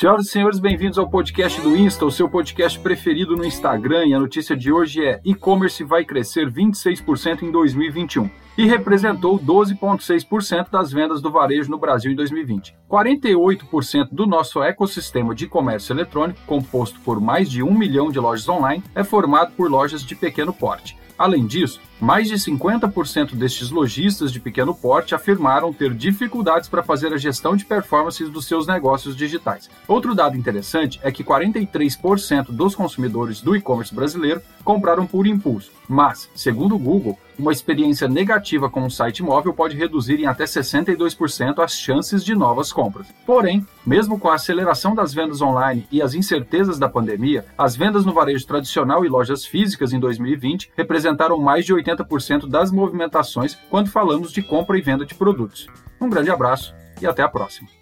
Senhoras e senhores, bem-vindos ao podcast do Insta, o seu podcast preferido no Instagram. E a notícia de hoje é: e-commerce vai crescer 26% em 2021 e representou 12,6% das vendas do varejo no Brasil em 2020. 48% do nosso ecossistema de comércio eletrônico, composto por mais de um milhão de lojas online, é formado por lojas de pequeno porte. Além disso, mais de 50% destes lojistas de pequeno porte afirmaram ter dificuldades para fazer a gestão de performances dos seus negócios digitais. Outro dado interessante é que 43% dos consumidores do e-commerce brasileiro compraram por impulso, mas, segundo o Google, uma experiência negativa com um site móvel pode reduzir em até 62% as chances de novas compras. Porém, mesmo com a aceleração das vendas online e as incertezas da pandemia, as vendas no varejo tradicional e lojas físicas em 2020 representaram mais de 80% das movimentações quando falamos de compra e venda de produtos. Um grande abraço e até a próxima.